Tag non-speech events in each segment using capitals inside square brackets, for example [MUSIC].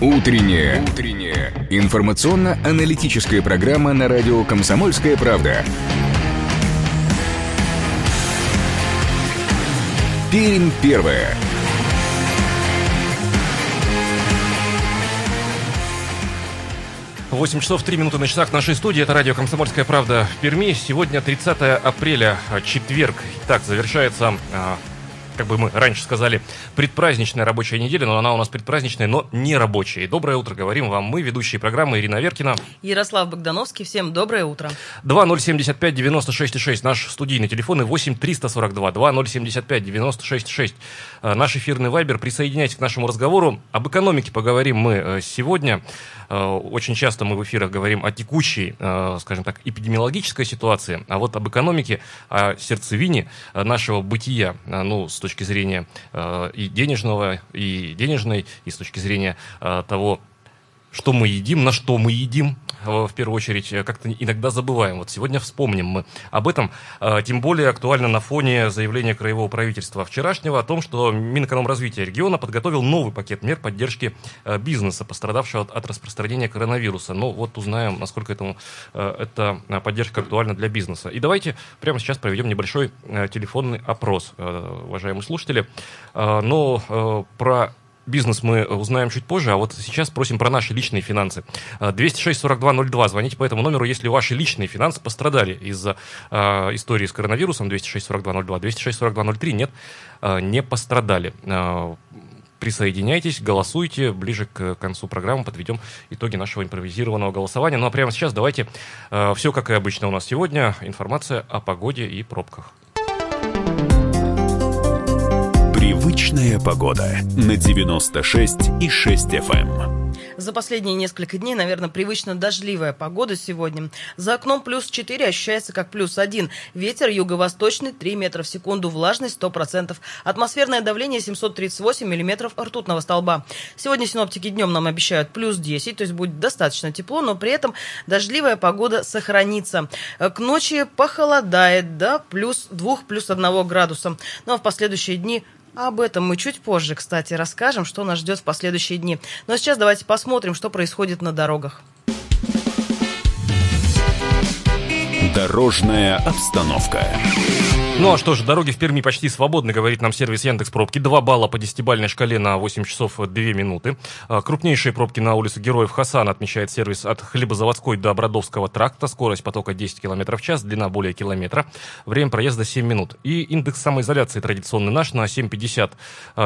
Утренняя. Утренняя. Информационно-аналитическая программа на радио «Комсомольская правда». Пермь первая. 8 часов 3 минуты на часах нашей студии. Это радио «Комсомольская правда» в Перми. Сегодня 30 апреля, четверг. Так, завершается а, как бы мы раньше сказали, предпраздничная рабочая неделя, но она у нас предпраздничная, но не рабочая. доброе утро, говорим вам мы, ведущие программы Ирина Веркина. Ярослав Богдановский, всем доброе утро. 2075 96 6, наш студийный телефон и 8 342 2075 96 6. Наш эфирный вайбер. Присоединяйтесь к нашему разговору. Об экономике поговорим мы э, сегодня. Э, очень часто мы в эфирах говорим о текущей, э, скажем так, эпидемиологической ситуации, а вот об экономике, о сердцевине нашего бытия, ну, с точки зрения и денежного, и денежной, и с точки зрения того, что мы едим, на что мы едим, Э, в первую очередь, э, как-то иногда забываем. Вот сегодня вспомним мы об этом. Э, тем более актуально на фоне заявления краевого правительства вчерашнего о том, что Минэкономразвития региона подготовил новый пакет мер поддержки бизнеса, пострадавшего от распространения коронавируса. Ну вот узнаем, насколько этому, эта поддержка актуальна для бизнеса. И давайте прямо сейчас проведем небольшой телефонный опрос, уважаемые слушатели. Но про бизнес мы узнаем чуть позже, а вот сейчас просим про наши личные финансы. 206-4202, а, звоните по этому номеру, если ваши личные финансы пострадали из-за э, истории с коронавирусом, 206-4202, 206-4203, нет, э, не пострадали. Э, присоединяйтесь, голосуйте. Ближе к концу программы подведем итоги нашего импровизированного голосования. Ну а прямо сейчас давайте э, все как и обычно у нас сегодня. Информация о погоде и пробках. Привычная погода на 96 и 6 FM. За последние несколько дней, наверное, привычно дождливая погода сегодня. За окном плюс 4 ощущается как плюс 1. Ветер юго-восточный 3 метра в секунду, влажность 100%. Атмосферное давление 738 миллиметров ртутного столба. Сегодня синоптики днем нам обещают плюс 10, то есть будет достаточно тепло, но при этом дождливая погода сохранится. К ночи похолодает до плюс 2, плюс 1 градуса. Ну а в последующие дни об этом мы чуть позже, кстати, расскажем, что нас ждет в последующие дни. Но сейчас давайте посмотрим, что происходит на дорогах. Дорожная обстановка. Ну а что же, дороги в Перми почти свободны, говорит нам сервис Яндекс Пробки. Два балла по десятибальной шкале на 8 часов 2 минуты. А, крупнейшие пробки на улице Героев Хасан отмечает сервис от Хлебозаводской до Бродовского тракта. Скорость потока 10 км в час, длина более километра. Время проезда 7 минут. И индекс самоизоляции традиционный наш на 7,50,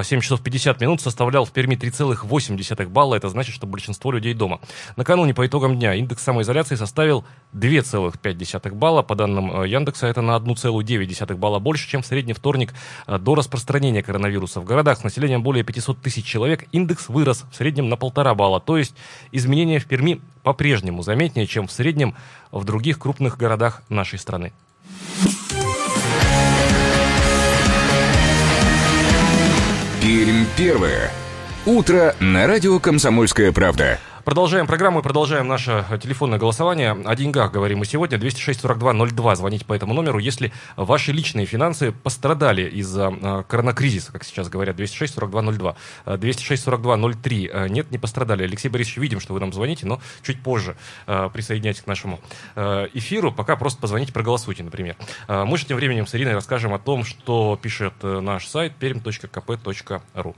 7 а, часов 50 минут составлял в Перми 3,8 балла. Это значит, что большинство людей дома. Накануне по итогам дня индекс самоизоляции составил 2,5 балла. По данным э, Яндекса, это на 1,9 балла больше, чем в средний вторник э, до распространения коронавируса. В городах с населением более 500 тысяч человек индекс вырос в среднем на полтора балла. То есть изменения в Перми по-прежнему заметнее, чем в среднем в других крупных городах нашей страны. Пермь первое. Утро на радио «Комсомольская правда». Продолжаем программу и продолжаем наше телефонное голосование. О деньгах говорим мы сегодня. 206-42-02. Звоните по этому номеру, если ваши личные финансы пострадали из-за э, коронакризиса, как сейчас говорят. 206-42-02. 206-42-03. Э, нет, не пострадали. Алексей Борисович, видим, что вы нам звоните, но чуть позже присоединяйтесь к нашему эфиру. Пока просто позвоните, проголосуйте, например. Мы же тем временем с Ириной расскажем о том, что пишет э, наш сайт perm.kp.ru.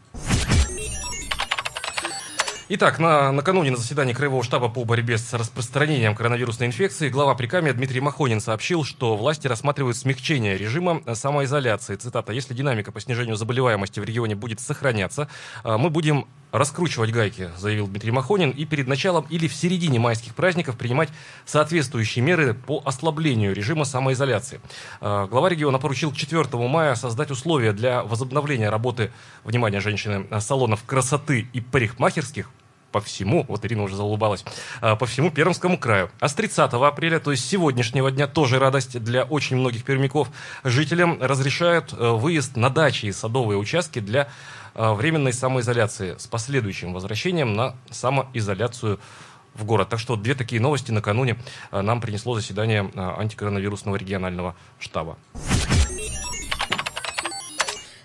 Итак, на, накануне на заседании Краевого штаба по борьбе с распространением коронавирусной инфекции глава Прикамья Дмитрий Махонин сообщил, что власти рассматривают смягчение режима самоизоляции. Цитата. «Если динамика по снижению заболеваемости в регионе будет сохраняться, а, мы будем раскручивать гайки, заявил Дмитрий Махонин, и перед началом или в середине майских праздников принимать соответствующие меры по ослаблению режима самоизоляции. А, глава региона поручил 4 мая создать условия для возобновления работы, внимание, женщины, салонов красоты и парикмахерских по всему, вот Ирина уже заулыбалась, а, по всему Пермскому краю. А с 30 апреля, то есть сегодняшнего дня, тоже радость для очень многих пермяков, жителям разрешают э, выезд на дачи и садовые участки для временной самоизоляции с последующим возвращением на самоизоляцию в город. Так что две такие новости накануне э, нам принесло заседание антикоронавирусного регионального штаба.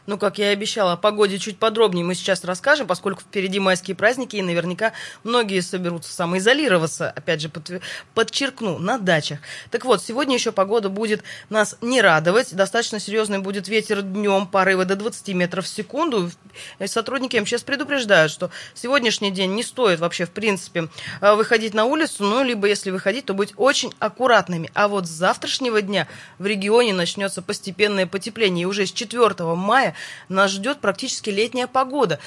Ну, как я и обещала, о погоде чуть подробнее мы сейчас расскажем, поскольку впереди майские праздники, и наверняка многие соберутся самоизолироваться, опять же, подчеркну, на дачах. Так вот, сегодня еще погода будет нас не радовать. Достаточно серьезный будет ветер днем, порывы до 20 метров в секунду. Сотрудники МЧС предупреждают, что сегодняшний день не стоит вообще, в принципе, э, выходить на улицу, ну, либо если выходить, то быть очень аккуратными. А вот с завтрашнего дня в регионе начнется постепенное потепление, и уже с 4 мая нас ждет практически летняя погода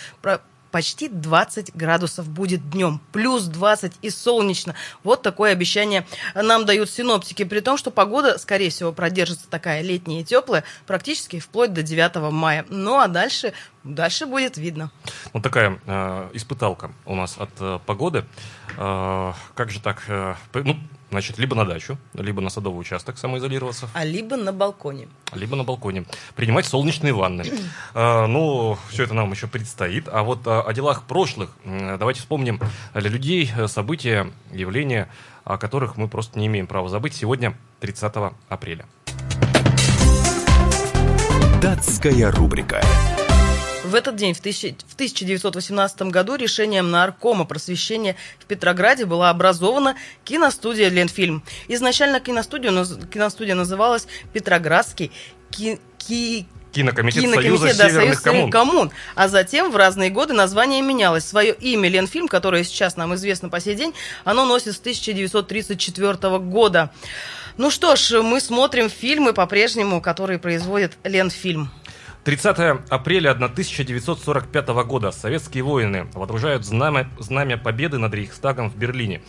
почти 20 градусов будет днем, плюс 20 и солнечно. Вот такое обещание нам дают синоптики, при том, что погода, скорее всего, продержится такая летняя и теплая практически вплоть до 9 мая. Ну а дальше, дальше будет видно. Вот такая э, испыталка у нас от э, погоды. Э, как же так? Э, ну, Значит, либо на дачу, либо на садовый участок самоизолироваться. А либо на балконе. Либо на балконе. Принимать солнечные ванны. [CLEARS THROAT] а, ну, все это нам еще предстоит. А вот а, о делах прошлых давайте вспомним для людей э, события, явления, о которых мы просто не имеем права забыть. Сегодня 30 апреля. Датская рубрика. В этот день, в, тысячи, в 1918 году, решением Наркома просвещения в Петрограде была образована киностудия «Ленфильм». Изначально киностудия, киностудия называлась «Петроградский ки, ки, Кинокомитет, Кинокомитет Союза да, Северных Союз коммун. коммун. А затем в разные годы название менялось. Свое имя Ленфильм, которое сейчас нам известно по сей день, оно носит с 1934 года. Ну что ж, мы смотрим фильмы по-прежнему, которые производит Ленфильм. 30 апреля 1945 года советские воины водружают знамя, знамя победы над Рейхстагом в Берлине.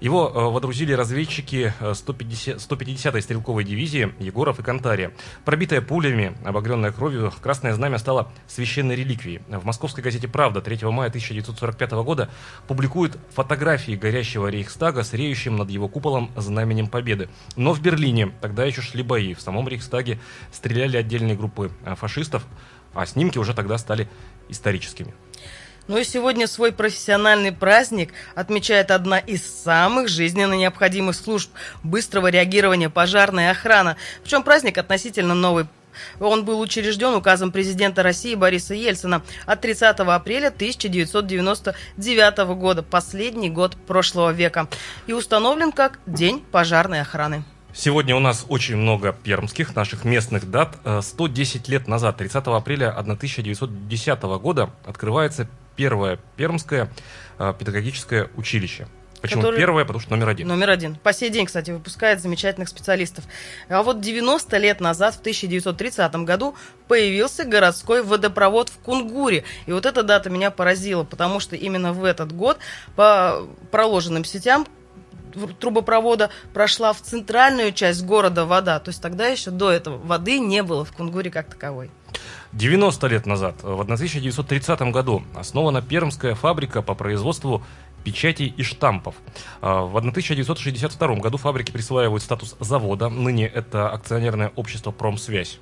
Его э, водрузили разведчики 150, 150-й стрелковой дивизии Егоров и Кантария. Пробитая пулями, обогренная кровью, Красное Знамя стало священной реликвией. В московской газете «Правда» 3 мая 1945 года публикуют фотографии горящего Рейхстага с реющим над его куполом знаменем Победы. Но в Берлине тогда еще шли бои. В самом Рейхстаге стреляли отдельные группы э, фашистов, а снимки уже тогда стали историческими. Ну и сегодня свой профессиональный праздник отмечает одна из самых жизненно необходимых служб быстрого реагирования пожарная охрана. Причем праздник относительно новый. Он был учрежден указом президента России Бориса Ельцина от 30 апреля 1999 года, последний год прошлого века, и установлен как День пожарной охраны. Сегодня у нас очень много пермских, наших местных дат. 110 э, лет назад, 30 апреля 1910 года, открывается первое пермское э, педагогическое училище. Почему который... первое? Потому что номер один. Номер один. По сей день, кстати, выпускает замечательных специалистов. А вот 90 лет назад, в 1930 году, появился городской водопровод в Кунгуре. И вот эта дата меня поразила, потому что именно в этот год по проложенным сетям трубопровода прошла в центральную часть города вода. То есть тогда еще до этого воды не было в Кунгуре как таковой. 90 лет назад, в 1930 году, основана Пермская фабрика по производству печатей и штампов. А, в 1962 году фабрике присваивают статус завода. Ныне это акционерное общество «Промсвязь».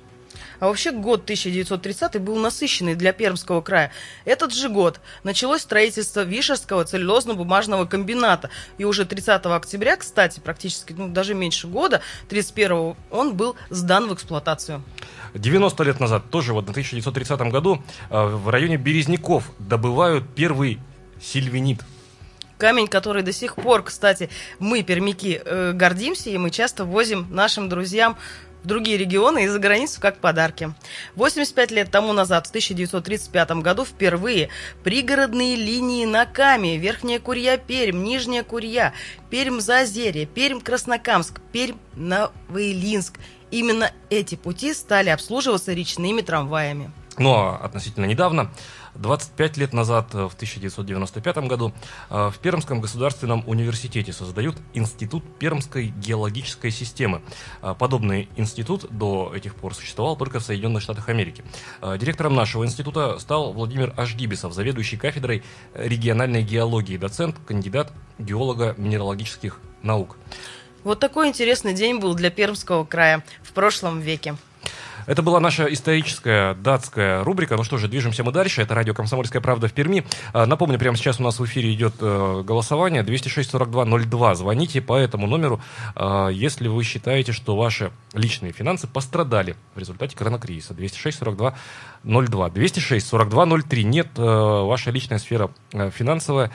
А вообще год 1930 был насыщенный для Пермского края. Этот же год началось строительство Вишерского целлюлозно-бумажного комбината. И уже 30 октября, кстати, практически ну, даже меньше года, 31 он был сдан в эксплуатацию. 90 лет назад, тоже вот в 1930 году, э, в районе Березняков добывают первый сильвинит. Камень, который до сих пор, кстати, мы, пермяки, э, гордимся, и мы часто возим нашим друзьям в другие регионы и за границу как подарки. 85 лет тому назад, в 1935 году, впервые пригородные линии на Каме, Верхняя Курья, Пермь, Нижняя Курья, Пермь, Заозерье, Пермь, Краснокамск, Пермь, Новоилинск. Именно эти пути стали обслуживаться речными трамваями. Ну а относительно недавно 25 лет назад, э, в 1995 году, э, в Пермском государственном университете создают Институт Пермской геологической системы. Э, подобный институт до этих пор существовал только в Соединенных Штатах Америки. Директором нашего института стал Владимир Ашгибисов, заведующий кафедрой региональной геологии, доцент, кандидат геолога минералогических наук. Вот такой интересный день был для Пермского края в прошлом веке. Это была наша историческая датская рубрика. Ну что же, движемся мы дальше. Это радио «Комсомольская правда» в Перми. А, напомню, прямо сейчас у нас в эфире идет э, голосование 206-42-02. Звоните по этому номеру, а, если вы считаете, что ваши личные финансы пострадали в результате коронакризиса. 206-42-02. 206-42-03. Нет, э, ваша личная сфера э, финансовая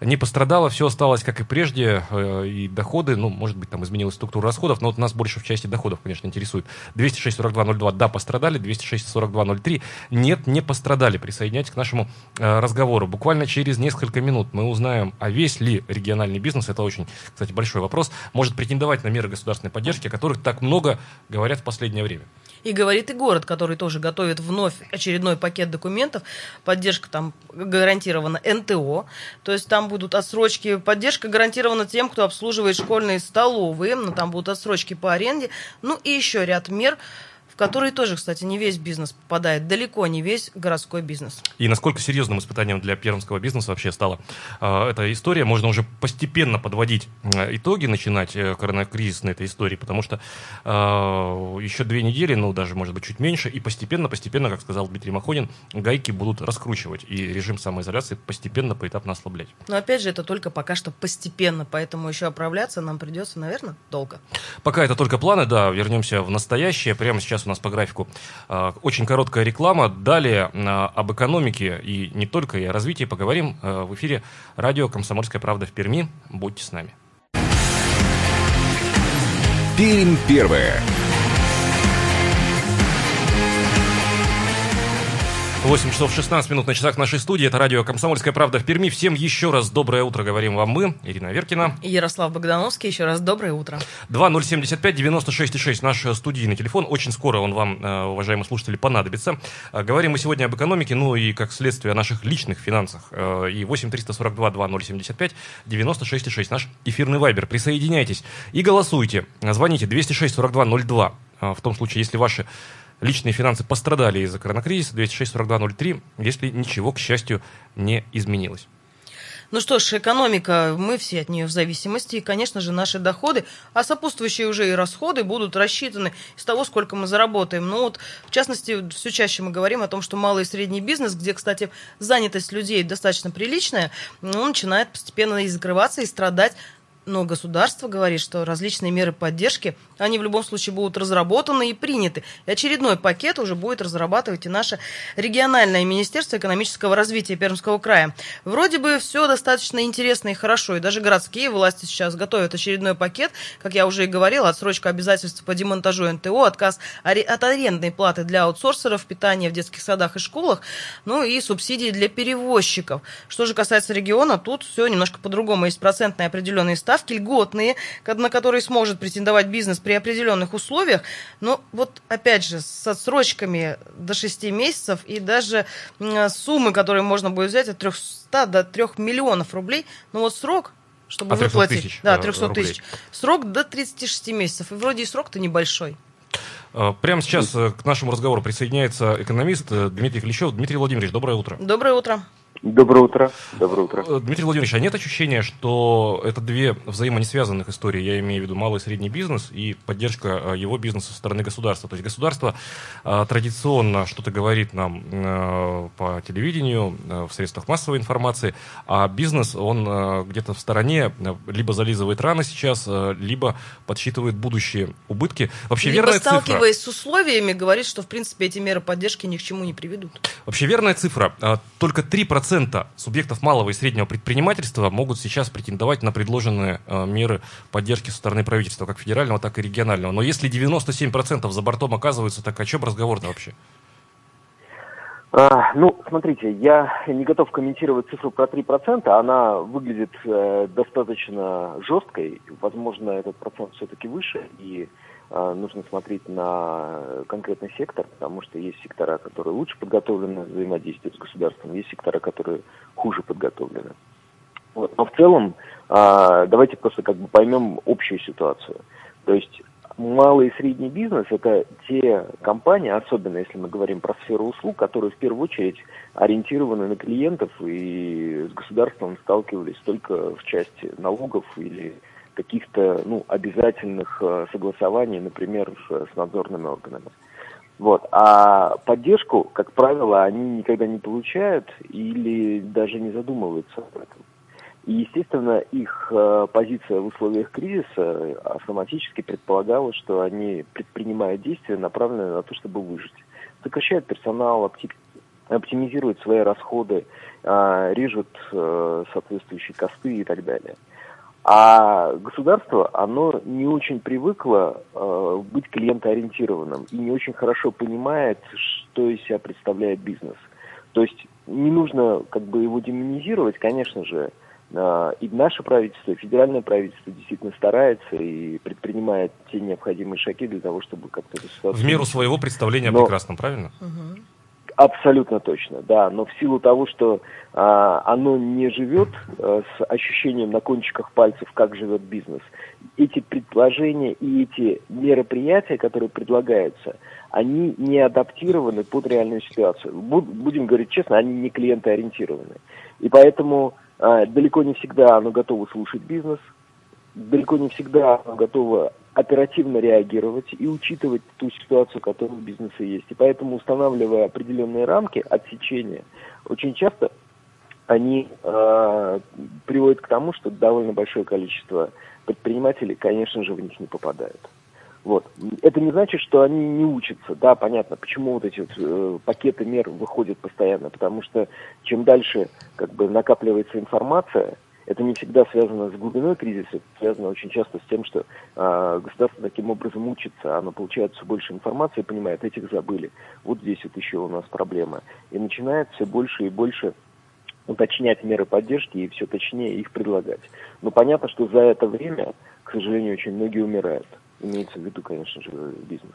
не пострадало, все осталось как и прежде, э, и доходы, ну, может быть, там изменилась структура расходов, но вот нас больше в части доходов, конечно, интересует. 206-42-02, да, пострадали, 206-42-03, нет, не пострадали. Присоединяйтесь к нашему э, разговору. Буквально через несколько минут мы узнаем, а весь ли региональный бизнес, это очень, кстати, большой вопрос, может претендовать на меры государственной поддержки, о которых так много говорят в последнее время. И говорит и город, который тоже готовит вновь очередной пакет документов. Поддержка там гарантирована НТО. То есть там будут отсрочки. Поддержка гарантирована тем, кто обслуживает школьные столовые. Но там будут отсрочки по аренде. Ну и еще ряд мер в который тоже, кстати, не весь бизнес попадает, далеко не весь городской бизнес. И насколько серьезным испытанием для пермского бизнеса вообще стала э, эта история? Можно уже постепенно подводить э, итоги, начинать э, коронакризис на этой истории, потому что э, еще две недели, ну даже, может быть, чуть меньше, и постепенно-постепенно, как сказал Дмитрий Махонин, гайки будут раскручивать, и режим самоизоляции постепенно, поэтапно ослаблять. Но опять же, это только пока что постепенно, поэтому еще оправляться нам придется, наверное, долго. Пока это только планы, да, вернемся в настоящее. Прямо сейчас у нас по графику а, очень короткая реклама. Далее а, об экономике и не только, и о развитии поговорим а, в эфире радио «Комсомольская правда» в Перми. Будьте с нами. Пермь первая. 8 часов 16 минут на часах нашей студии. Это радио «Комсомольская правда» в Перми. Всем еще раз доброе утро говорим вам мы, Ирина Веркина. И Ярослав Богдановский. Еще раз доброе утро. 2075-96-6 наш студийный телефон. Очень скоро он вам, э, уважаемые слушатели, понадобится. Э, говорим мы сегодня об экономике, ну и как следствие о наших личных финансах. Э, и 8 342 2075 96,6 наш эфирный вайбер. Присоединяйтесь и голосуйте. Звоните 206 42 02. В том случае, если ваши личные финансы пострадали из-за коронакризиса, 206-42-03, если ничего, к счастью, не изменилось. Ну что ж, экономика, мы все от нее в зависимости, и, конечно же, наши доходы, а сопутствующие уже и расходы будут рассчитаны из того, сколько мы заработаем. Ну вот, в частности, все чаще мы говорим о том, что малый и средний бизнес, где, кстати, занятость людей достаточно приличная, ну, начинает постепенно и закрываться, и страдать но государство говорит, что различные меры поддержки, они в любом случае будут разработаны и приняты. И очередной пакет уже будет разрабатывать и наше региональное Министерство экономического развития Пермского края. Вроде бы все достаточно интересно и хорошо, и даже городские власти сейчас готовят очередной пакет, как я уже и говорила, отсрочка обязательств по демонтажу НТО, отказ от арендной платы для аутсорсеров, питания в детских садах и школах, ну и субсидии для перевозчиков. Что же касается региона, тут все немножко по-другому. Есть процентные определенные ставки льготные, на которые сможет претендовать бизнес при определенных условиях. Но вот опять же с отсрочками до 6 месяцев и даже суммы, которые можно будет взять от 300 до 3 миллионов рублей. Но вот срок чтобы а выплатить. Тысяч, да, 300 рублей. тысяч. Срок до 36 месяцев. И вроде и срок-то небольшой. А, прямо сейчас э, к нашему разговору присоединяется экономист э, Дмитрий Клещев. Дмитрий Владимирович, доброе утро. Доброе утро. Доброе утро. Доброе утро. Э, Дмитрий Владимирович, а нет ощущения, что это две взаимонесвязанных истории? Я имею в виду малый и средний бизнес и поддержка э, его бизнеса со стороны государства. То есть государство а, традиционно что-то говорит нам по телевидению, в средствах массовой информации, а бизнес, он где-то в стороне либо зализывает раны сейчас, либо подсчитывает будущие убытки. Вообще либо верная сталкиваясь цифра... с условиями, говорит, что в принципе эти меры поддержки ни к чему не приведут. Вообще верная цифра. А, только 3% процента субъектов малого и среднего предпринимательства могут сейчас претендовать на предложенные э, меры поддержки со стороны правительства, как федерального, так и регионального. Но если 97% за бортом оказываются, так о чем разговор-то вообще? А, ну, смотрите, я не готов комментировать цифру про 3%. Она выглядит э, достаточно жесткой. Возможно, этот процент все-таки выше. И а, нужно смотреть на конкретный сектор, потому что есть сектора, которые лучше подготовлены взаимодействовать с государством, есть сектора, которые хуже подготовлены. Вот. Но в целом а, давайте просто как бы поймем общую ситуацию. То есть малый и средний бизнес – это те компании, особенно если мы говорим про сферу услуг, которые в первую очередь ориентированы на клиентов и с государством сталкивались только в части налогов или каких-то ну, обязательных э, согласований, например, с, с надзорными органами. Вот. А поддержку, как правило, они никогда не получают или даже не задумываются об этом. И, естественно, их э, позиция в условиях кризиса автоматически предполагала, что они предпринимают действия, направленные на то, чтобы выжить. Сокращают персонал, оптимизируют свои расходы, э, режут э, соответствующие косты и так далее. А государство, оно не очень привыкло э, быть клиентоориентированным и не очень хорошо понимает, что из себя представляет бизнес. То есть не нужно как бы его демонизировать, конечно же, э, и наше правительство, и федеральное правительство действительно старается и предпринимает те необходимые шаги для того, чтобы как-то эту ситуацию... В меру своего представления Но... о прекрасном, правильно? Угу. Абсолютно точно, да. Но в силу того, что а, оно не живет а, с ощущением на кончиках пальцев, как живет бизнес, эти предложения и эти мероприятия, которые предлагаются, они не адаптированы под реальную ситуацию. Будем говорить честно, они не клиентоориентированы. И поэтому а, далеко не всегда оно готово слушать бизнес, далеко не всегда оно готово оперативно реагировать и учитывать ту ситуацию, которая у бизнеса есть. И поэтому, устанавливая определенные рамки отсечения, очень часто они э, приводят к тому, что довольно большое количество предпринимателей, конечно же, в них не попадают. Вот. Это не значит, что они не учатся. Да, понятно, почему вот эти вот, э, пакеты мер выходят постоянно. Потому что чем дальше как бы накапливается информация, это не всегда связано с глубиной кризиса, это связано очень часто с тем, что э, государство таким образом учится, оно получает все больше информации, понимает, этих забыли, вот здесь вот еще у нас проблема. И начинает все больше и больше уточнять меры поддержки и все точнее их предлагать. Но понятно, что за это время, к сожалению, очень многие умирают. Имеется в виду, конечно же, бизнес.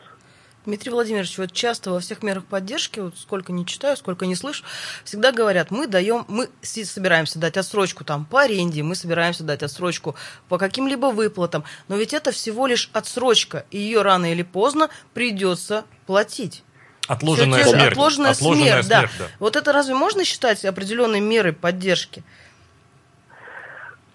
Дмитрий Владимирович, вот часто во всех мерах поддержки, вот сколько не читаю, сколько не слышу, всегда говорят, мы даем, мы собираемся дать отсрочку там по аренде, мы собираемся дать отсрочку по каким-либо выплатам, но ведь это всего лишь отсрочка, и ее рано или поздно придется платить. Отложенная смерть. Отложенная, Отложенная смерть, смерть да. да. Вот это разве можно считать определенной мерой поддержки?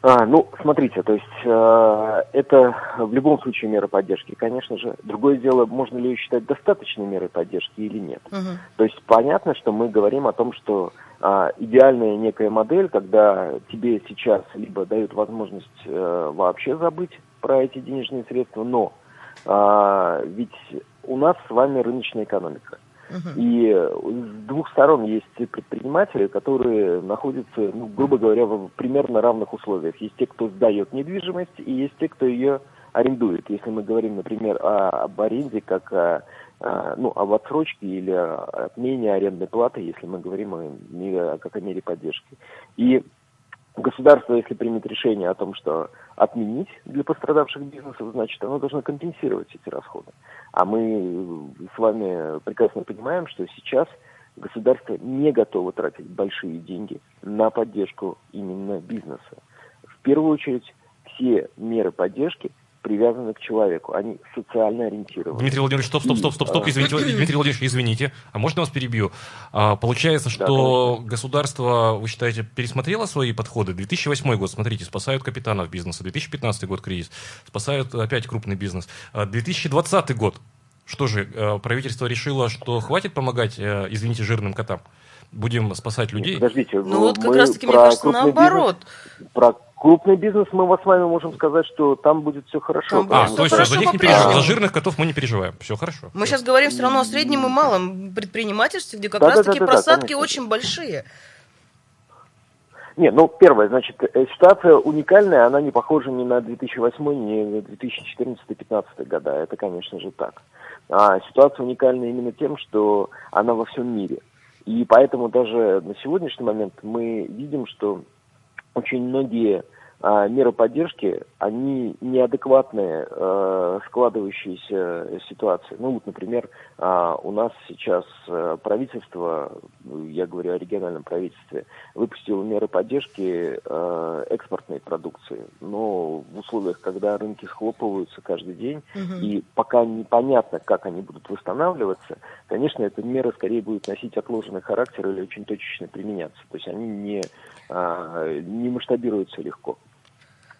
А, ну, смотрите, то есть э, это в любом случае мера поддержки, конечно же. Другое дело, можно ли ее считать достаточной мерой поддержки или нет. Угу. То есть понятно, что мы говорим о том, что э, идеальная некая модель, когда тебе сейчас либо дают возможность э, вообще забыть про эти денежные средства, но э, ведь у нас с вами рыночная экономика. И с двух сторон есть предприниматели, которые находятся, ну, грубо говоря, в примерно равных условиях. Есть те, кто сдает недвижимость, и есть те, кто ее арендует. Если мы говорим, например, о, об аренде как о, ну, об отсрочке или о отмене арендной платы, если мы говорим о, о, как о мере поддержки. И Государство, если примет решение о том, что отменить для пострадавших бизнесов, значит, оно должно компенсировать эти расходы. А мы с вами прекрасно понимаем, что сейчас государство не готово тратить большие деньги на поддержку именно бизнеса. В первую очередь, все меры поддержки привязаны к человеку, они социально ориентированы. Дмитрий Владимирович, стоп, стоп, стоп, стоп, стоп, извините, Дмитрий Владимирович, извините, а можно вас перебью? А, получается, что да, государство, вы считаете, пересмотрело свои подходы? 2008 год, смотрите, спасают капитанов бизнеса, 2015 год кризис, спасают опять крупный бизнес, 2020 а, год, что же, э, правительство решило, что хватит помогать, э, извините, жирным котам? Будем спасать людей? Нет, подождите, ну вот как раз-таки, мне кажется, наоборот. Бизнес, про Крупный бизнес, мы с вами можем сказать, что там будет все хорошо. Там а, то есть за них не переживаем. За жирных котов мы не переживаем. Все хорошо. Мы сейчас говорим все равно о среднем и малом предпринимательстве, где как да, раз-таки да, да, просадки да, очень большие. Не, ну, первое, значит, э, ситуация уникальная, она не похожа ни на 2008, ни на 2014-2015 года, это, конечно же, так. А ситуация уникальна именно тем, что она во всем мире. И поэтому даже на сегодняшний момент мы видим, что очень многие меры поддержки, они неадекватные э, складывающиеся ситуации. Ну вот, например, э, у нас сейчас э, правительство, я говорю о региональном правительстве, выпустило меры поддержки э, экспортной продукции. Но в условиях, когда рынки схлопываются каждый день, угу. и пока непонятно, как они будут восстанавливаться, конечно, эта мера скорее будет носить отложенный характер или очень точечно применяться. То есть они не, э, не масштабируются легко.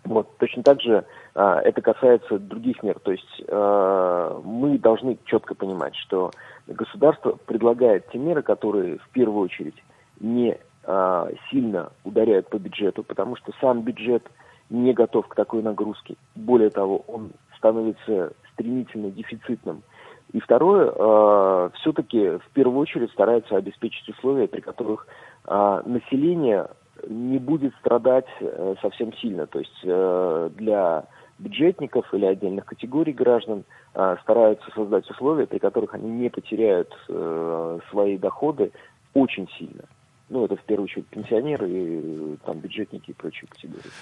Вот, точно так же а, это касается других мер. То есть а, мы должны четко понимать, что государство предлагает те меры, которые в первую очередь не а, сильно ударяют по бюджету, потому что сам бюджет не готов к такой нагрузке. Более того, он становится стремительно дефицитным. И второе, э, все-таки в первую очередь стараются обеспечить условия, при которых э, население не будет страдать э, совсем сильно. То есть э, для бюджетников или отдельных категорий граждан э, стараются создать условия, при которых они не потеряют свои доходы очень сильно. Ну, это в первую очередь пенсионеры, там, бюджетники и прочие категории.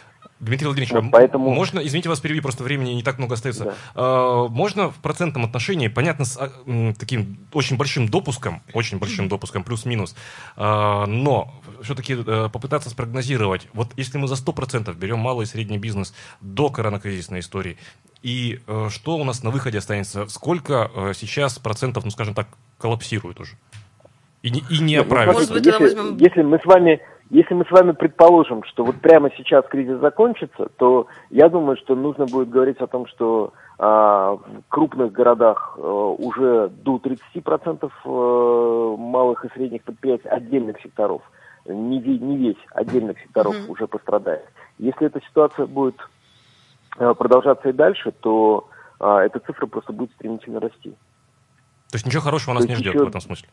Дмитрий Владимирович, вот, а поэтому... можно, извините вас перебью, просто времени не так много остается. Да. А, можно в процентном отношении, понятно, с а, таким очень большим допуском, очень большим допуском, плюс-минус, а, но все-таки а, попытаться спрогнозировать, вот если мы за 100% берем малый и средний бизнес до коронакризисной истории, и а, что у нас на выходе останется, сколько а, сейчас процентов, ну, скажем так, коллапсирует уже? И не, и не оправится. Ну, если, возьмем... если мы с вами если мы с вами предположим, что вот прямо сейчас кризис закончится, то я думаю, что нужно будет говорить о том, что а, в крупных городах а, уже до 30% а, малых и средних предприятий отдельных секторов, не, не весь отдельных секторов mm-hmm. уже пострадает. Если эта ситуация будет а, продолжаться и дальше, то а, эта цифра просто будет стремительно расти. То есть ничего хорошего нас не ждет еще... в этом смысле?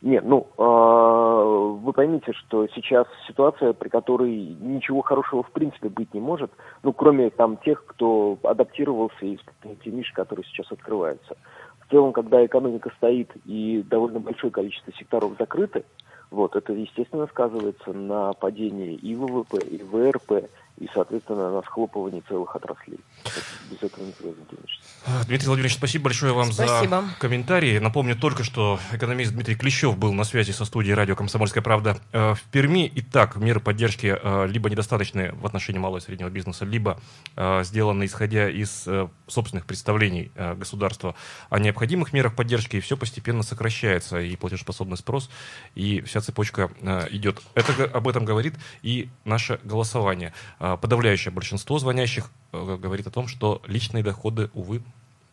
Нет, ну, э, вы поймите, что сейчас ситуация, при которой ничего хорошего в принципе быть не может, ну, кроме там тех, кто адаптировался и те ниши, которые сейчас открываются. В целом, когда экономика стоит и довольно большое количество секторов закрыты, вот, это, естественно, сказывается на падении и ВВП, и ВРП, и, соответственно, на схлопывании целых отраслей. Без этого никуда не денешься. Дмитрий Владимирович, спасибо большое вам спасибо. за комментарии. Напомню только, что экономист Дмитрий Клещев был на связи со студией радио «Комсомольская правда» э, в Перми. Итак, меры поддержки э, либо недостаточны в отношении малого и среднего бизнеса, либо э, сделаны исходя из собственных представлений государства о необходимых мерах поддержки, и все постепенно сокращается, и платежеспособный спрос, и вся цепочка идет. Это об этом говорит и наше голосование. А, подавляющее большинство звонящих э, говорит о том, что личные доходы, увы,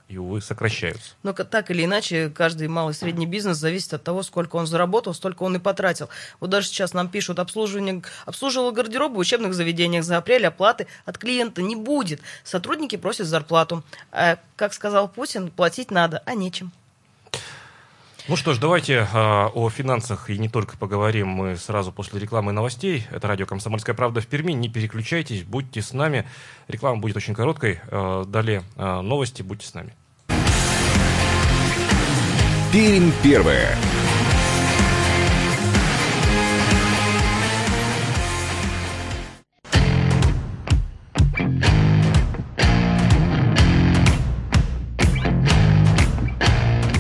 и, увы, сокращаются. Но так или иначе, каждый малый и средний бизнес зависит от того, сколько он заработал, столько он и потратил. Вот даже сейчас нам пишут, обслуживание, обслуживал гардероб в учебных заведениях за апрель, оплаты от клиента не будет. Сотрудники просят зарплату. А, как сказал Путин, платить надо, а нечем. Ну что ж, давайте а, о финансах и не только поговорим мы сразу после рекламы и новостей. Это радио «Комсомольская правда» в Перми. Не переключайтесь, будьте с нами. Реклама будет очень короткой. А, далее а, новости, будьте с нами. Пермь первая.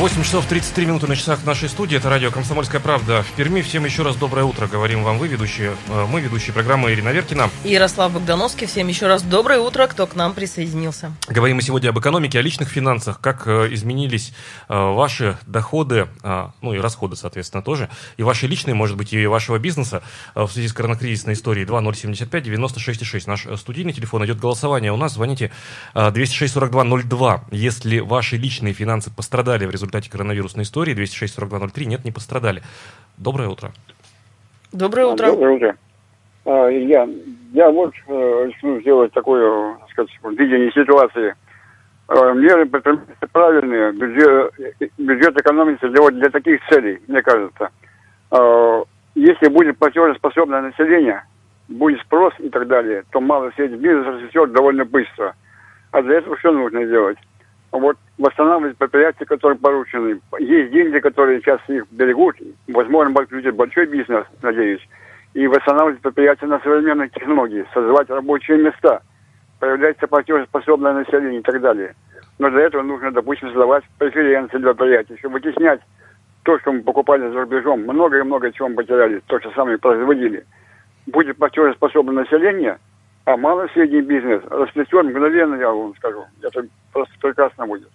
8 часов 33 минуты на часах нашей студии. Это радио «Комсомольская правда» в Перми. Всем еще раз доброе утро. Говорим вам вы, ведущие. Э, мы, ведущие программы Ирина Веркина. И Ярослав Богдановский. Всем еще раз доброе утро, кто к нам присоединился. Говорим мы сегодня об экономике, о личных финансах, как э, изменились э, ваши доходы, ну и расходы, соответственно, тоже, и ваши личные, может быть, и вашего бизнеса в связи с коронакризисной историей 2075 96,6. Наш студийный телефон идет голосование. У нас звоните 206 42 02. Если ваши личные финансы пострадали в результате результате коронавирусной истории 206-4203 нет, не пострадали. Доброе утро. Доброе утро. Доброе утро. А, я, я вот э, решил сделать такое, сказать, видение ситуации. А, меры правильные, бюджет, бюджет экономится для, для таких целей, мне кажется. А, если будет платежеспособное население, будет спрос и так далее, то малый средний бизнес растет довольно быстро. А для этого что нужно делать? вот восстанавливать предприятия, которые поручены. Есть деньги, которые сейчас их берегут. Возможно, будет большой бизнес, надеюсь. И восстанавливать предприятия на современных технологиях, создавать рабочие места, появляется платежеспособное население и так далее. Но для этого нужно, допустим, создавать преференции для предприятий, чтобы вытеснять то, что мы покупали за рубежом. Много и много чего мы потеряли, то, что сами производили. Будет платежеспособное население, А малый средний бизнес расцветет мгновенно, я вам скажу. Это просто прекрасно будет.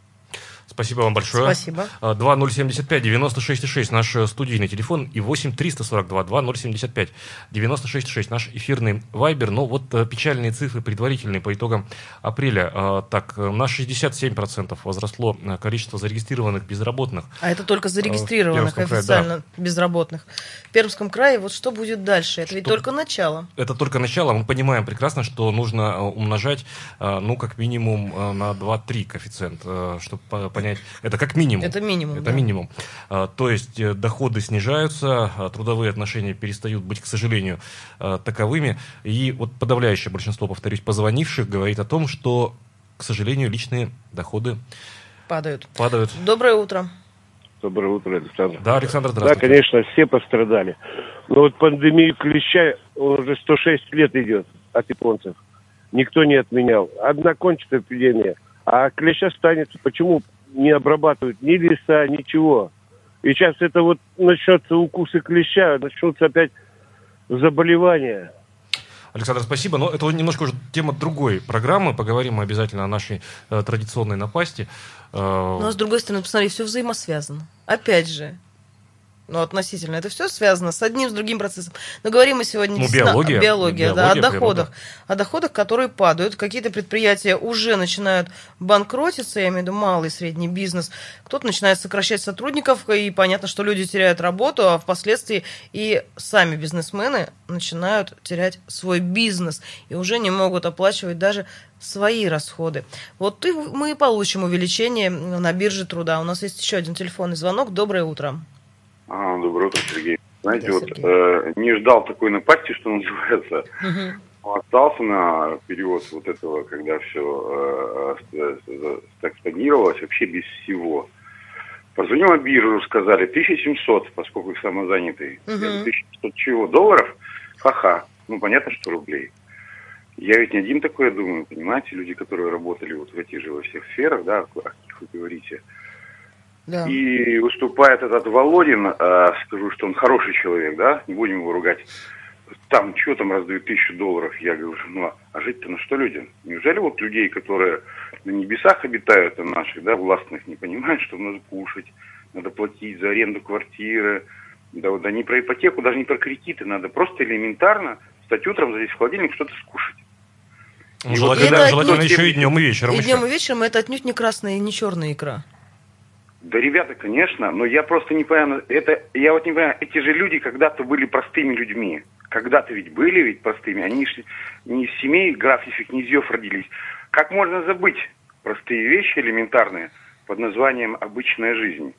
Спасибо вам большое. Спасибо. 2075-96-6 наш э, студийный телефон и 8-342-2075-96-6 наш эфирный вайбер. Ну вот э, печальные цифры предварительные по итогам апреля. А, так, э, на 67% возросло количество зарегистрированных безработных. А это только зарегистрированных крае, официально да. безработных. В Пермском крае вот что будет дальше? Это ведь Что- только начало. Это только начало. Мы понимаем прекрасно, что нужно умножать, ну, как минимум на 2-3 коэффициент, чтобы понять. Это как минимум. Это минимум, Это да. минимум. А, То есть э, доходы снижаются, а трудовые отношения перестают быть, к сожалению, э, таковыми. И вот подавляющее большинство, повторюсь, позвонивших говорит о том, что, к сожалению, личные доходы Падают. падают. Доброе утро. Доброе утро, Александр. Да, Александр, Да, здравствуйте. конечно, все пострадали. Но вот пандемию клеща он уже 106 лет идет от японцев. Никто не отменял. Одна кончится эпидемия, а клеща останется. Почему не обрабатывают ни леса, ничего? И сейчас это вот начнется укусы клеща, начнутся опять заболевания. Александр, спасибо. Но это немножко уже тема другой программы. Поговорим мы обязательно о нашей э, традиционной напасти. Э, Но с другой стороны, посмотри, все взаимосвязано. Опять же. Ну, относительно. Это все связано с одним, с другим процессом. Но говорим мы сегодня Ну, биология. о биологии, да, Биология о прямо, доходах. О доходах, которые падают. Какие-то предприятия уже начинают банкротиться, я имею в виду малый и средний бизнес. Кто-то начинает сокращать сотрудников, и понятно, что люди теряют работу, а впоследствии и сами бизнесмены начинают терять свой бизнес и уже не могут оплачивать даже свои расходы. Вот и мы и получим увеличение на бирже труда. У нас есть еще один телефонный звонок. Доброе утро. А, доброе утро, Сергей. Знаете, Да, вот Сергей. э, не ждал такой напасти, что называется. Остался на период вот этого, когда все так стагнировалось, вообще без всего. Позвонил на биржу, сказали 1700, поскольку их самозанятый. Я говорю, Мгм. 1700 чего? Долларов? Ха-ха. Ну, понятно, что рублей. Я ведь не один такой, я думаю, понимаете, люди, которые работали вот в этих же во всех сферах, да, о каких вы говорите. Да. И выступает этот Володин, э, скажу, что он хороший человек, да, не будем его ругать. Там, что там раздают тысячу долларов? Я говорю, ну, а жить-то на что людям? Неужели вот людей, которые на небесах обитают, а наших, да, властных, не понимают, что надо кушать, надо платить за аренду квартиры, да, вот, да не про ипотеку, даже не про кредиты, надо просто элементарно встать утром, залезть в холодильник, что-то скушать. ну, И желательно, вот- желательно еще и днем, и вечером. И еще. днем и вечером это отнюдь не красная и не черная икра. Да, ребята, конечно, но я просто не понимаю, это, я вот не понимаю, эти же люди когда-то были простыми людьми. Когда-то ведь были ведь простыми, они ж не из семей графических князьев родились. Как можно забыть простые вещи элементарные под названием «обычная жизнь»?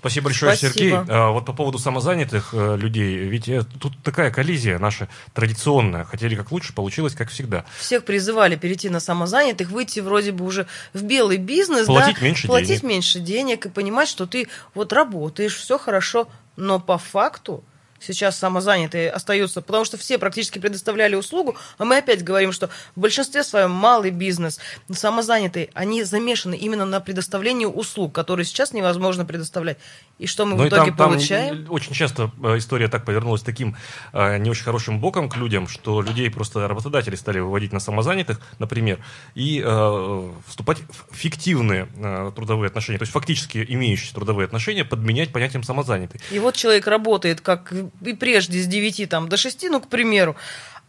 Спасибо большое, Спасибо. Сергей. А, Вот по поводу самозанятых э, людей, ведь э, тут такая коллизия наша традиционная. Хотели как лучше, получилось как всегда. Всех призывали перейти на самозанятых, выйти вроде бы уже в белый бизнес, Платить да, меньше платить денег. меньше денег и понимать, что ты вот работаешь, все хорошо, но по факту сейчас самозанятые остаются, потому что все практически предоставляли услугу, а мы опять говорим, что в большинстве своем малый бизнес, самозанятые, они замешаны именно на предоставлении услуг, которые сейчас невозможно предоставлять. И что мы Ну в итоге там, там получаем? очень часто э, история так повернулась таким э, не очень хорошим боком к людям, что людей просто работодатели стали выводить на самозанятых, например, и э, вступать в фиктивные э, трудовые отношения, то есть фактически имеющие трудовые отношения, подменять понятием самозанятый. И вот человек работает, как и прежде, с 9 там, до 6, ну, к примеру,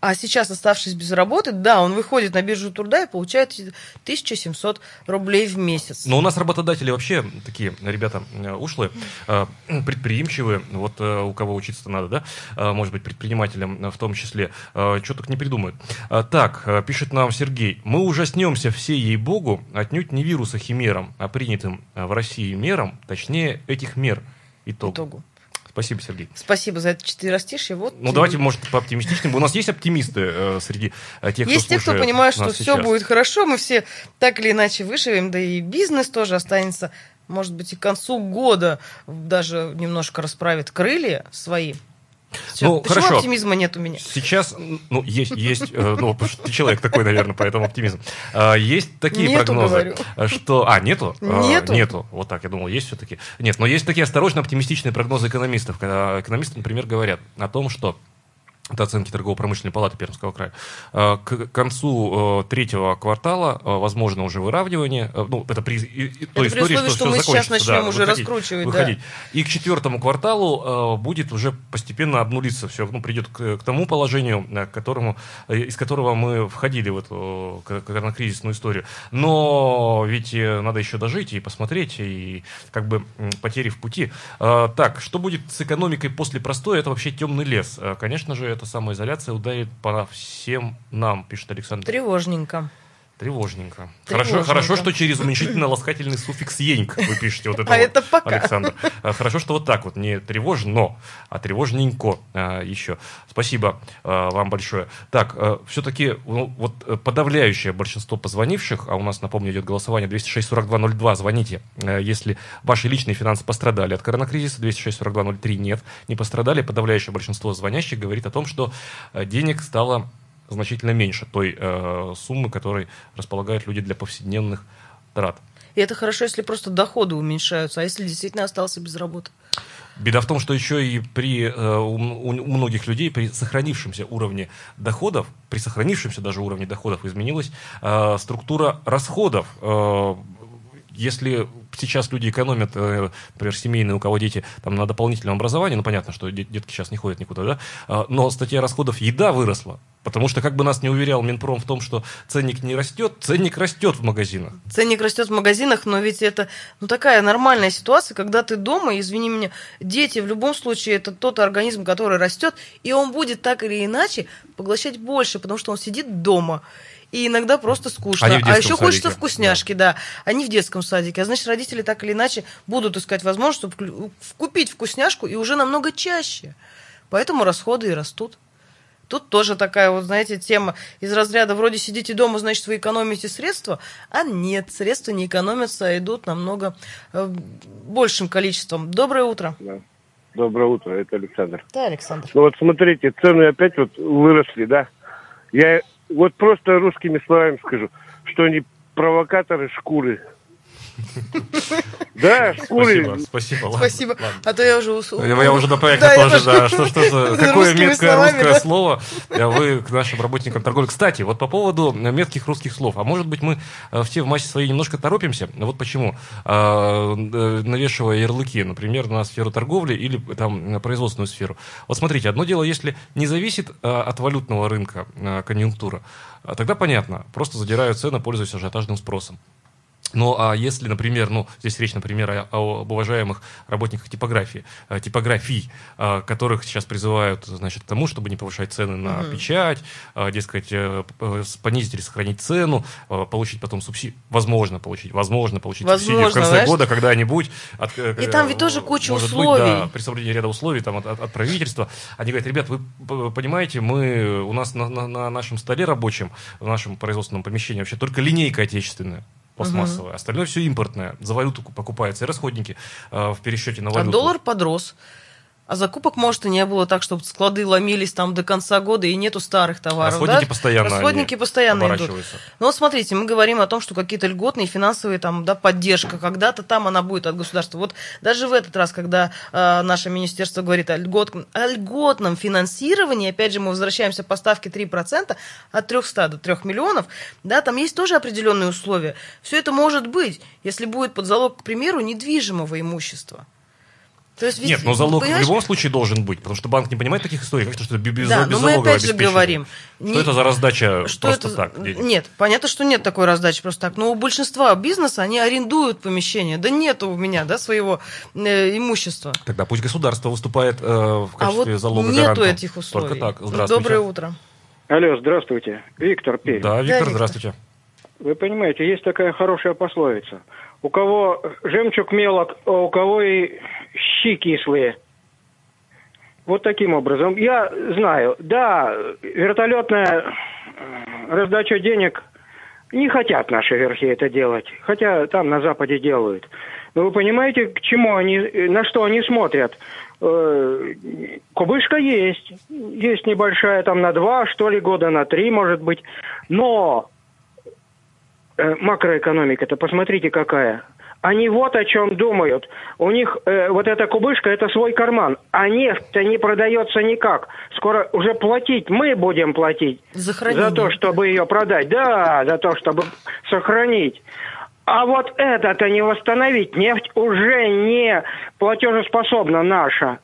а сейчас, оставшись без работы, да, он выходит на биржу труда и получает 1700 рублей в месяц. Но у нас работодатели вообще такие ребята э, ушлые, э, предприимчивые, вот э, у кого учиться надо, да, может быть, предпринимателям э, в том числе, что только не придумают. Так, пишет нам Сергей, мы ужаснемся все, ей-богу, отнюдь не вируса химером, а принятым в России мерам, точнее, этих мер итог. итогу. Спасибо, Сергей. Спасибо за это четверостишье. Вот Ну, давайте, может, пооптимистичнее. У нас есть оптимисты э, среди э, тех, Есть кто те, кто понимает, что все сейчас. будет хорошо, мы все так или иначе выживем, да и бизнес тоже останется, может быть, и к концу года даже немножко расправит крылья свои. Всё, Ну, Почему хорошо. оптимизма нет у меня? Сейчас, ну, есть, есть, э, ну, ты человек такой, наверное, поэтому оптимизм. А, Есть такие Нету, прогнозы, говорю. что... А, нету? А, Нету. Нету. Вот так, я думал, есть все-таки. Нет, но есть такие осторожно оптимистичные прогнозы экономистов. Когда экономисты, например, говорят о том, что это оценки торгово-промышленной палаты Пермского края. Э, к концу э, третьего квартала э, возможно уже выравнивание. Ну, это при той это истории, при условии, что, что мы сейчас начнем да, уже выходить, раскручивать. Выходить. Да. И к четвертому кварталу будет уже постепенно обнулиться все. Ну, придет к, к тому положению, к которому, из которого мы входили в эту коронакризисную историю. Но ведь надо еще дожить и посмотреть, и как бы потери в пути. Так, что будет с экономикой после простоя? Это вообще темный лес. Конечно же, эта самоизоляция ударит по всем нам, пишет Александр. Тревожненько. Тревожненько. Хорошо, хорошо, что через уменьшительно-ласкательный суффикс «еньк» вы пишете вот [LAUGHS] это, а вот, это пока. Александр. А, хорошо, что вот так вот, не тревожно, а тревожненько а, еще. Спасибо а, вам большое. Так, а, все-таки ну, вот э, подавляющее большинство позвонивших, а у нас, напомню, идет голосование 206-4202, звоните, если ваши личные финансы пострадали от коронакризиса, 206-4203 нет, не пострадали. Подавляющее большинство звонящих говорит о том, что денег стало значительно меньше той э, суммы, которой располагают люди для повседневных трат. И это хорошо, если просто доходы уменьшаются, а если действительно остался без работы? Беда в том, что еще и при, э, у, у многих людей при сохранившемся уровне доходов, при сохранившемся даже уровне доходов изменилась э, структура расходов. Э, если сейчас люди экономят, э, например, семейные, у кого дети там, на дополнительном образовании, ну, понятно, что детки сейчас не ходят никуда, да, а, но статья расходов еда выросла, потому что, как бы нас не уверял Минпром в том, что ценник не растет, ценник растет в магазинах. Ценник растет в магазинах, но ведь это ну, такая нормальная ситуация, когда ты дома, извини меня, дети в любом случае это тот организм, который растет, и он будет так или иначе поглощать больше, потому что он сидит дома и иногда просто скучно. Они а еще садике. хочется вкусняшки, да. да. Они в детском садике. А значит, родители так или иначе будут искать возможность, чтобы купить вкусняшку и уже намного чаще. Поэтому расходы и растут. Тут тоже такая вот, знаете, тема из разряда вроде сидите дома, значит, вы экономите средства, а нет, средства не экономятся, а идут намного э, большим количеством. Доброе утро. Да. Доброе утро, это Александр. Да, Александр. Ну вот смотрите, цены опять вот выросли, да. Я вот просто русскими словами скажу, что они провокаторы шкуры. Да. Спасибо, спасибо. А то я уже уснула. Я уже напряг тоже, да. Что, что за, какое меткое русское слово вы к нашим работникам торговли. Кстати, вот по поводу метких русских слов. А может быть, мы э, все в массе своей немножко торопимся? Вот почему. А, э, навешивая ярлыки, например, на сферу торговли или там на производственную сферу. Вот смотрите, одно дело, если не зависит э, от валютного рынка конъюнктура, тогда понятно, просто задирают цены, пользуясь ажиотажным спросом. Ну, а если, например, ну, здесь речь, например, о, об уважаемых работниках типографии, э, типографий, э, которых сейчас призывают, значит, к тому, чтобы не повышать цены на угу. печать, э, дескать, понизить или сохранить цену, получить потом субсидию, возможно получить, возможно получить возможно, субсидию в конце знаешь? года когда-нибудь. От, И там ведь тоже куча условий. Быть, да, при соблюдении ряда условий там, от, от, от правительства. Они говорят, ребят, вы понимаете, мы, у нас на, на, на нашем столе рабочем, в нашем производственном помещении вообще только линейка отечественная пластмассовое. Угу. Остальное все импортное. За валюту покупается и расходники э, в пересчете на а валюту. А доллар подрос. А закупок, может, и не было так, чтобы склады ломились там до конца года и нету старых товаров. Расходники да? постоянно Расходники постоянно идут. Ну вот смотрите, мы говорим о том, что какие-то льготные финансовые там, да, поддержка, когда-то там она будет от государства. Вот даже в этот раз, когда э, наше министерство говорит о, льгот, о льготном финансировании, опять же, мы возвращаемся по ставке 3% от 300 до 3 миллионов, да, там есть тоже определенные условия. Все это может быть, если будет под залог, к примеру, недвижимого имущества. То есть, Нет, но залог в любом случае должен быть, потому что банк не понимает таких историй, как что без, да, без но мы опять же говорим. Что не, это за раздача что просто это, так? Денег? Нет, понятно, что нет такой раздачи просто так. Но у большинства бизнеса они арендуют помещение. Да нет у меня да, своего э, имущества. Тогда пусть государство выступает э, в качестве а вот залога нету гаранта. этих условий. Только так. Здравствуйте. Доброе утро. Алло, здравствуйте. Виктор Пермь. Да, Виктор, да, Виктор, здравствуйте. Вы понимаете, есть такая хорошая пословица. У кого жемчуг мелок, а у кого и щи кислые – вот таким образом. Я знаю, да, вертолетная э, раздача денег не хотят наши верхи это делать, хотя там на Западе делают. Но вы понимаете, к чему они, на что они смотрят? Э, кубышка есть, есть небольшая, там на два, что ли, года на три, может быть. Но э, макроэкономика-то посмотрите какая. Они вот о чем думают. У них э, вот эта кубышка – это свой карман. А нефть-то не продается никак. Скоро уже платить мы будем платить. За За то, чтобы ее продать. Да, за то, чтобы сохранить. А вот это-то не восстановить. Нефть уже не платежеспособна наша.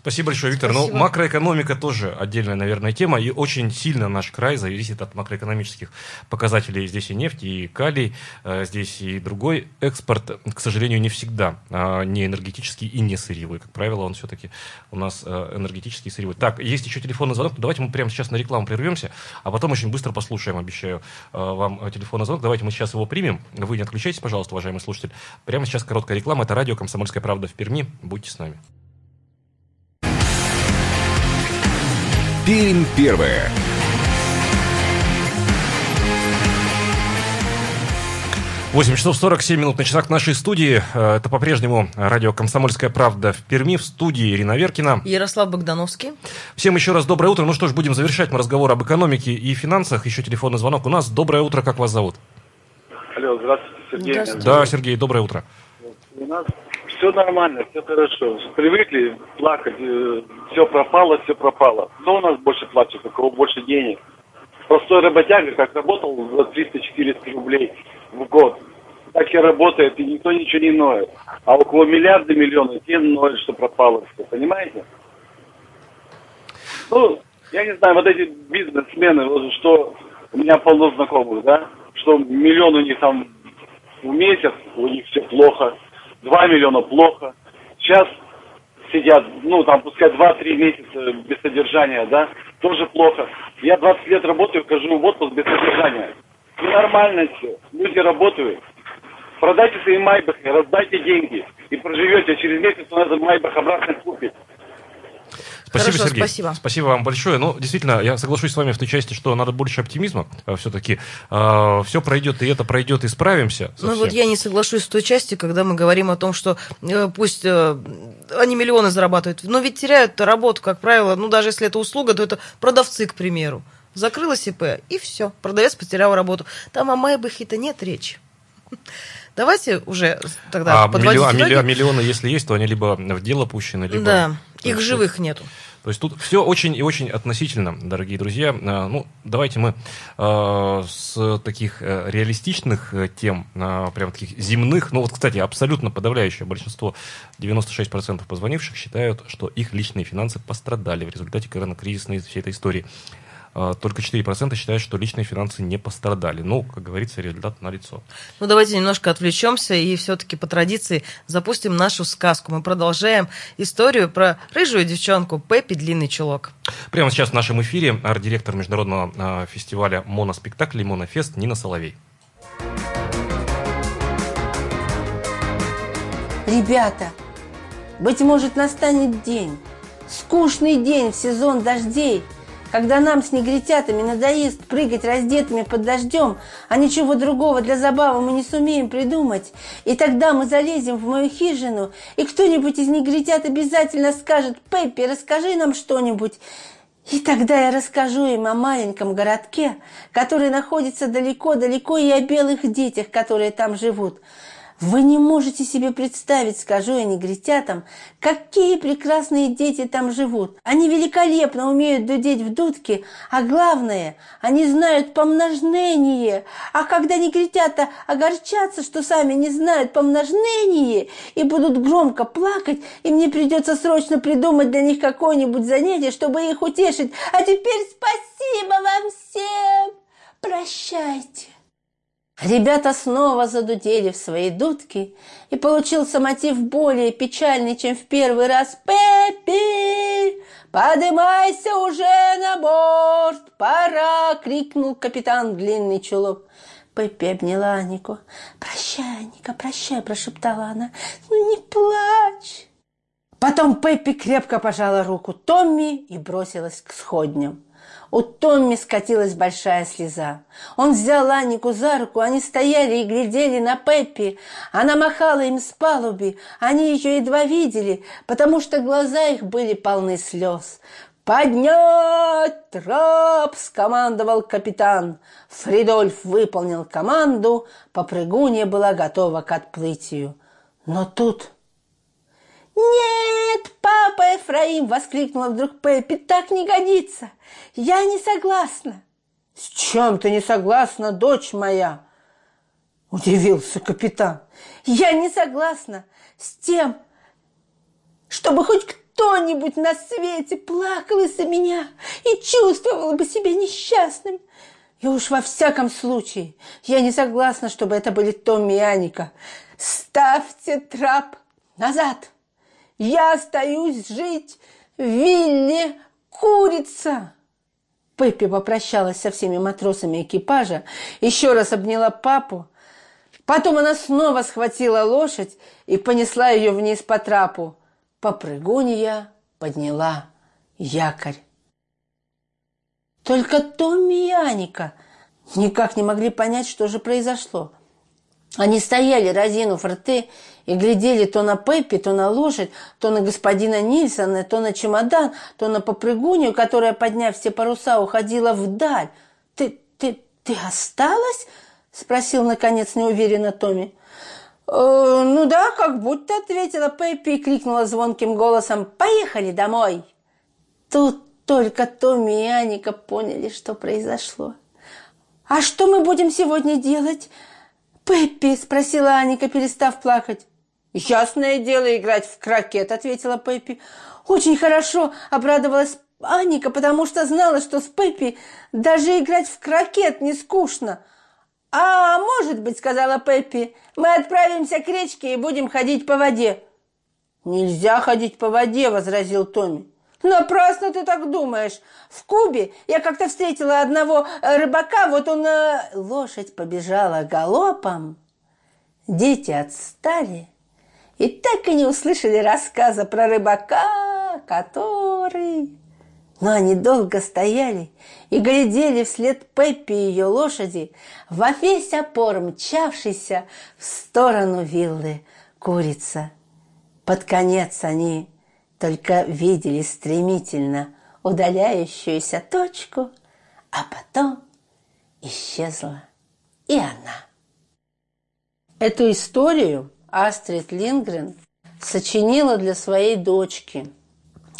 Спасибо большое, Виктор. Спасибо. Ну, макроэкономика тоже отдельная, наверное, тема. И очень сильно наш край зависит от макроэкономических показателей. Здесь и нефть, и калий, э, здесь и другой экспорт. К сожалению, не всегда а, не энергетический и не сырьевой. Как правило, он все-таки у нас э, энергетический и сырьевой. Так, есть еще телефонный звонок. Давайте мы прямо сейчас на рекламу прервемся, а потом очень быстро послушаем, обещаю э, вам телефонный звонок. Давайте мы сейчас его примем. Вы не отключайтесь, пожалуйста, уважаемый слушатель. Прямо сейчас короткая реклама. Это радио «Комсомольская правда» в Перми. Будьте с нами. Пермь первая. Восемь часов 47 минут на часах нашей студии. Э, Это по-прежнему радио «Комсомольская правда» в Перми. В студии Ирина Веркина. Ярослав Богдановский. Всем еще раз доброе утро. Ну что ж, будем завершать мы разговор об экономике и финансах. Еще телефонный звонок у нас. Доброе утро, как вас зовут? Алло, здравствуйте, Сергей. Здравствуйте. Да, Сергей, доброе утро. У нас все нормально, все хорошо. Привыкли плакать, все пропало, все пропало. Кто у нас больше плачет, у кого больше денег? Простой работяга, как работал за 300-400 рублей в год, так и работает, и никто ничего не ноет. А у кого миллиарды, миллионы, те ноют, что пропало все, понимаете? Ну, я не знаю, вот эти бизнесмены, вот что у меня полно знакомых, да, что миллион у них там в месяц, у них все плохо, 2 миллиона плохо. Сейчас сидят, ну, там, пускай 2-3 месяца без содержания, да, тоже плохо. Я 20 лет работаю, хожу в отпуск без содержания. И нормально все. Люди работают. Продайте свои майбахи, раздайте деньги. И проживете. Через месяц он этот майбах обратно купит. Спасибо, Хорошо, Сергей. спасибо. Спасибо вам большое. Ну, действительно, я соглашусь с вами в той части, что надо больше оптимизма все-таки. все пройдет, и это пройдет, и справимся. Ну вот я не соглашусь с той части, когда мы говорим о том, что э, пусть э, они миллионы зарабатывают, но ведь теряют работу, как правило, ну даже если это услуга, то это продавцы, к примеру. Закрылась ИП, и все, продавец потерял работу. Там о Майбахе-то нет речи. Давайте уже тогда а, подводить миллион- а итоги. миллион- миллионы, если есть, то они либо в дело пущены, либо... Да, их есть живых нету. То есть тут все очень и очень относительно, дорогие друзья. А, Ну, давайте мы а, с таких э, реалистичных э, тем, а, прям таких земных, ну вот, кстати, абсолютно подавляющее большинство, 96% позвонивших считают, что их личные финансы пострадали в результате коронакризисной всей этой истории. А, Только 4% считают, что личные финансы не пострадали. Ну, как говорится, результат налицо. Ну, давайте немножко отвлечемся и все-таки по традиции запустим нашу сказку. Мы продолжаем историю про рыжую девчонку Пеппи Длинный Чулок. Прямо сейчас в нашем эфире арт-директор международного а, фестиваля моноспектаклей «Монофест» Нина Соловей. Ребята, быть может, настанет день, скучный день в сезон дождей, когда нам с негритятами надоест прыгать раздетыми под дождем, а ничего другого для забавы мы не сумеем придумать. И тогда мы залезем в мою хижину, и кто-нибудь из негритят обязательно скажет «Пеппи, расскажи нам что-нибудь». И тогда я расскажу им о маленьком городке, который находится далеко-далеко, и о белых детях, которые там живут. Вы не можете себе представить, скажу я негритятам, какие прекрасные дети там живут. Они великолепно умеют дудеть в дудки, а главное, они знают помножнение. А когда негритята огорчатся, что сами не знают помножнение и будут громко плакать, и мне придется срочно придумать для них какое-нибудь занятие, чтобы их утешить. А теперь спасибо вам всем! Прощайте! Ребята снова задудели в свои дудки, и получился мотив более печальный, чем в первый раз. «Пеппи, подымайся уже на борт, пора!» — крикнул капитан в длинный чулок. Пеппи обняла Анику. «Прощай, Аника, прощай!» — прошептала она. «Ну не плачь!» Потом Пеппи крепко пожала руку Томми и бросилась к сходням. У Томми скатилась большая слеза. Он взял Анику за руку, они стояли и глядели на Пеппи. Она махала им с палуби, они ее едва видели, потому что глаза их были полны слез. «Поднять трап!» – скомандовал капитан. Фридольф выполнил команду, попрыгунья была готова к отплытию. Но тут... «Нет, папа Ефраим!» – воскликнула вдруг Пеппи. «Так не годится! Я не согласна!» «С чем ты не согласна, дочь моя?» – удивился капитан. «Я не согласна с тем, чтобы хоть кто-нибудь на свете плакал из-за меня и чувствовал бы себя несчастным. И уж во всяком случае я не согласна, чтобы это были Томми и Аника. Ставьте трап назад. Я остаюсь жить в вилле курица. Пеппи попрощалась со всеми матросами экипажа, еще раз обняла папу. Потом она снова схватила лошадь и понесла ее вниз по трапу. Попрыгунья подняла якорь. Только Томми и Аника никак не могли понять, что же произошло. Они стояли, разинув рты, и глядели то на Пеппи, то на лошадь, то на господина Нильсона, то на чемодан, то на попрыгунью, которая, подняв все паруса, уходила вдаль. «Ты, ты, ты осталась?» – спросил, наконец, неуверенно Томми. «Э, «Ну да, как будто», — ответила Пеппи и крикнула звонким голосом «Поехали домой!» Тут только Томми и Аника поняли, что произошло. «А что мы будем сегодня делать?» «Пеппи?» – спросила Аника, перестав плакать. «Ясное дело играть в крокет», – ответила Пеппи. «Очень хорошо», – обрадовалась Аника, потому что знала, что с Пеппи даже играть в крокет не скучно. «А, может быть, — сказала Пеппи, — мы отправимся к речке и будем ходить по воде». «Нельзя ходить по воде», — возразил Томми. «Напрасно ты так думаешь. В Кубе я как-то встретила одного э, рыбака, вот он...» э... Лошадь побежала галопом. Дети отстали и так и не услышали рассказа про рыбака, который... Но они долго стояли и глядели вслед Пеппи и ее лошади, во весь опор мчавшийся в сторону виллы курица. Под конец они только видели стремительно удаляющуюся точку, а потом исчезла и она. Эту историю Астрид Лингрен сочинила для своей дочки,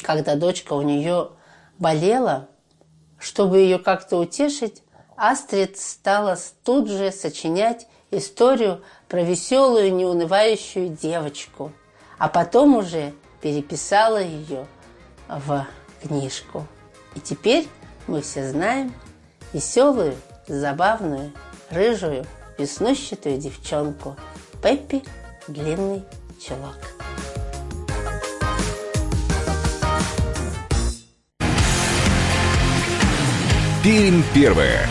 когда дочка у нее болела, чтобы ее как-то утешить, Астрид стала тут же сочинять историю про веселую, неунывающую девочку, а потом уже переписала ее в книжку. И теперь мы все знаем веселую, забавную, рыжую, веснущатую девчонку Пеппи Длинный чулок. Пермь первая.